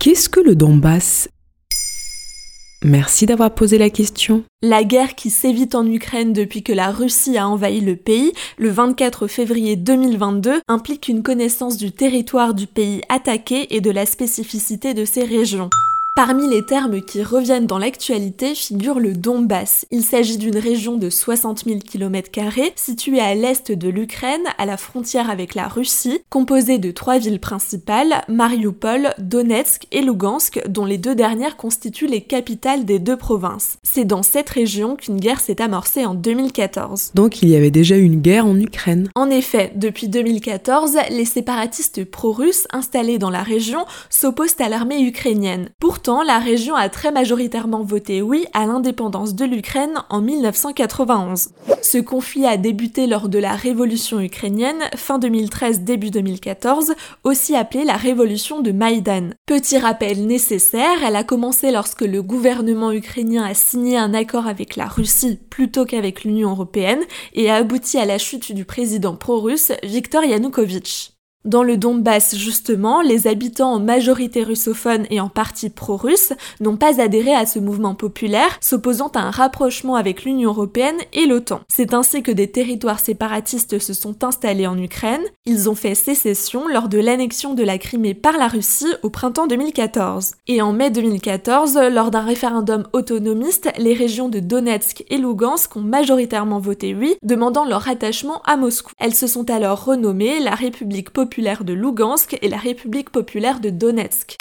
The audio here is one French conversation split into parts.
Qu'est-ce que le Donbass? Merci d'avoir posé la question. La guerre qui sévit en Ukraine depuis que la Russie a envahi le pays le 24 février 2022 implique une connaissance du territoire du pays attaqué et de la spécificité de ses régions. Parmi les termes qui reviennent dans l'actualité figure le Donbass. Il s'agit d'une région de 60 000 km située à l'est de l'Ukraine, à la frontière avec la Russie, composée de trois villes principales, Mariupol, Donetsk et Lugansk, dont les deux dernières constituent les capitales des deux provinces. C'est dans cette région qu'une guerre s'est amorcée en 2014. Donc il y avait déjà eu une guerre en Ukraine. En effet, depuis 2014, les séparatistes pro-russes installés dans la région s'opposent à l'armée ukrainienne. Pourtant, la région a très majoritairement voté oui à l'indépendance de l'Ukraine en 1991. Ce conflit a débuté lors de la révolution ukrainienne, fin 2013, début 2014, aussi appelée la révolution de Maïdan. Petit rappel nécessaire, elle a commencé lorsque le gouvernement ukrainien a signé un accord avec la Russie plutôt qu'avec l'Union européenne et a abouti à la chute du président pro-russe Viktor Yanukovych. Dans le Donbass, justement, les habitants en majorité russophone et en partie pro-russe n'ont pas adhéré à ce mouvement populaire, s'opposant à un rapprochement avec l'Union européenne et l'OTAN. C'est ainsi que des territoires séparatistes se sont installés en Ukraine. Ils ont fait sécession lors de l'annexion de la Crimée par la Russie au printemps 2014. Et en mai 2014, lors d'un référendum autonomiste, les régions de Donetsk et Lugansk ont majoritairement voté oui, demandant leur attachement à Moscou. Elles se sont alors renommées la République populaire de Lugansk et la République populaire de Donetsk.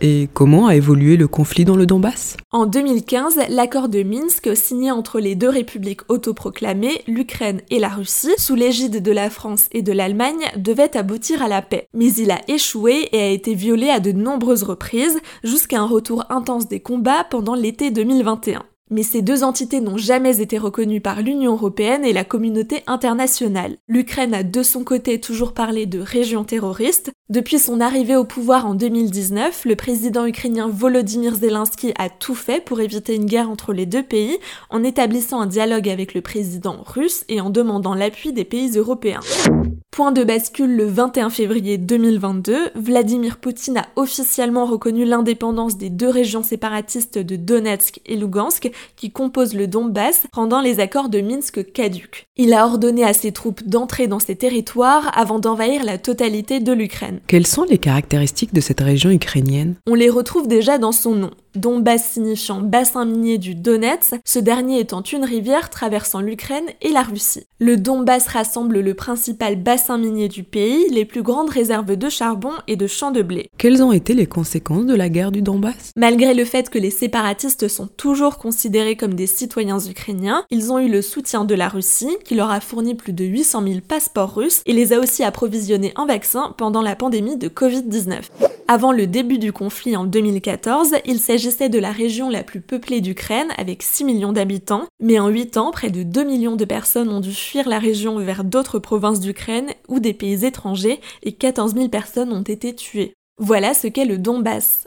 Et comment a évolué le conflit dans le Donbass? En 2015, l'accord de Minsk signé entre les deux républiques autoproclamées, l'Ukraine et la Russie, sous l'égide de la France et de l'Allemagne, devait aboutir à la paix. Mais il a échoué et a été violé à de nombreuses reprises, jusqu'à un retour intense des combats pendant l'été 2021 mais ces deux entités n'ont jamais été reconnues par l'Union européenne et la communauté internationale. L'Ukraine a de son côté toujours parlé de région terroriste. Depuis son arrivée au pouvoir en 2019, le président ukrainien Volodymyr Zelensky a tout fait pour éviter une guerre entre les deux pays en établissant un dialogue avec le président russe et en demandant l'appui des pays européens. Point de bascule le 21 février 2022, Vladimir Poutine a officiellement reconnu l'indépendance des deux régions séparatistes de Donetsk et Lugansk qui composent le Donbass, rendant les accords de Minsk caduques. Il a ordonné à ses troupes d'entrer dans ces territoires avant d'envahir la totalité de l'Ukraine. Quelles sont les caractéristiques de cette région ukrainienne? On les retrouve déjà dans son nom. Donbass signifiant bassin minier du Donetsk, ce dernier étant une rivière traversant l'Ukraine et la Russie. Le Donbass rassemble le principal bassin minier du pays, les plus grandes réserves de charbon et de champs de blé. Quelles ont été les conséquences de la guerre du Donbass? Malgré le fait que les séparatistes sont toujours considérés comme des citoyens ukrainiens, ils ont eu le soutien de la Russie, qui leur a fourni plus de 800 000 passeports russes et les a aussi approvisionnés en vaccins pendant la pandémie de Covid-19. Avant le début du conflit en 2014, il s'agissait de la région la plus peuplée d'Ukraine avec 6 millions d'habitants, mais en 8 ans, près de 2 millions de personnes ont dû fuir la région vers d'autres provinces d'Ukraine ou des pays étrangers et 14 000 personnes ont été tuées. Voilà ce qu'est le Donbass.